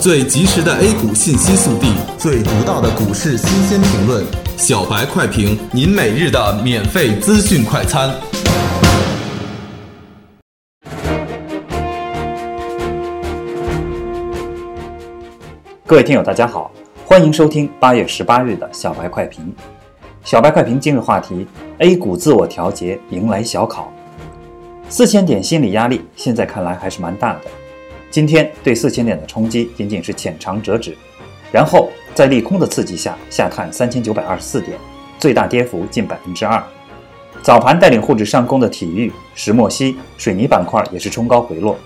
最及时的 A 股信息速递，最独到的股市新鲜评论，小白快评，您每日的免费资讯快餐。各位听友，大家好，欢迎收听八月十八日的小白快评。小白快评今日话题：A 股自我调节迎来小考，四千点心理压力现在看来还是蛮大的。今天对四千点的冲击仅仅是浅尝辄止，然后在利空的刺激下下探三千九百二十四点，最大跌幅近百分之二。早盘带领沪指上攻的体育、石墨烯、水泥板块也是冲高回落。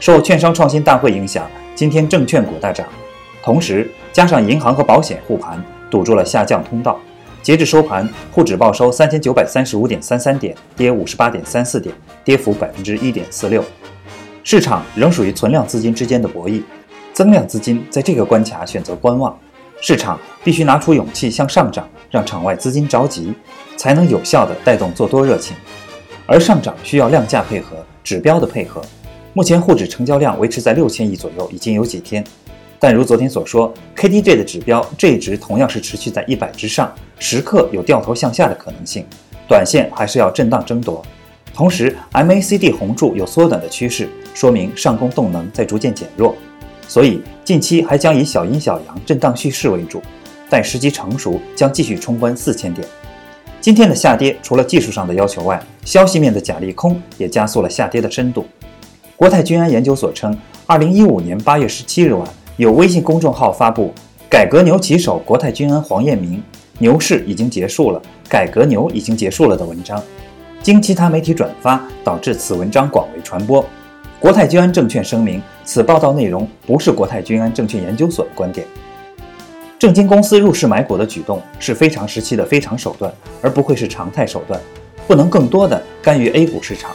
受券商创新大会影响，今天证券股大涨，同时加上银行和保险护盘，堵住了下降通道。截至收盘，沪指报收三千九百三十五点三三点，跌五十八点三四点，跌幅百分之一点四六。市场仍属于存量资金之间的博弈，增量资金在这个关卡选择观望，市场必须拿出勇气向上涨，让场外资金着急，才能有效的带动做多热情。而上涨需要量价配合、指标的配合。目前沪指成交量维持在六千亿左右，已经有几天，但如昨天所说，KDJ 的指标这一值同样是持续在一百之上，时刻有掉头向下的可能性，短线还是要震荡争夺。同时，MACD 红柱有缩短的趋势，说明上攻动能在逐渐减弱，所以近期还将以小阴小阳震荡蓄势为主，待时机成熟，将继续冲关四千点。今天的下跌除了技术上的要求外，消息面的假利空也加速了下跌的深度。国泰君安研究所称，二零一五年八月十七日晚，有微信公众号发布“改革牛旗手国泰君安黄彦明，牛市已经结束了，改革牛已经结束了”的文章。经其他媒体转发，导致此文章广为传播。国泰君安证券声明，此报道内容不是国泰君安证券研究所的观点。证金公司入市买股的举动是非常时期的非常手段，而不会是常态手段，不能更多的干预 A 股市场。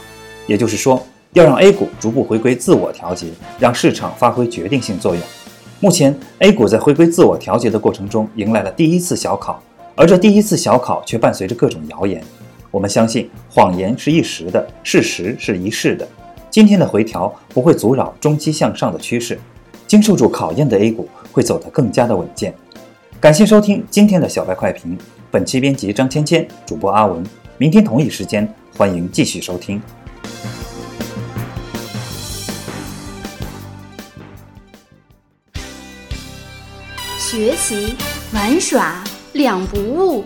也就是说，要让 A 股逐步回归自我调节，让市场发挥决定性作用。目前，A 股在回归自我调节的过程中，迎来了第一次小考，而这第一次小考却伴随着各种谣言。我们相信谎言是一时的，事实是一世的。今天的回调不会阻扰中期向上的趋势，经受住考验的 A 股会走得更加的稳健。感谢收听今天的小白快评，本期编辑张芊芊，主播阿文。明天同一时间，欢迎继续收听。学习玩耍两不误。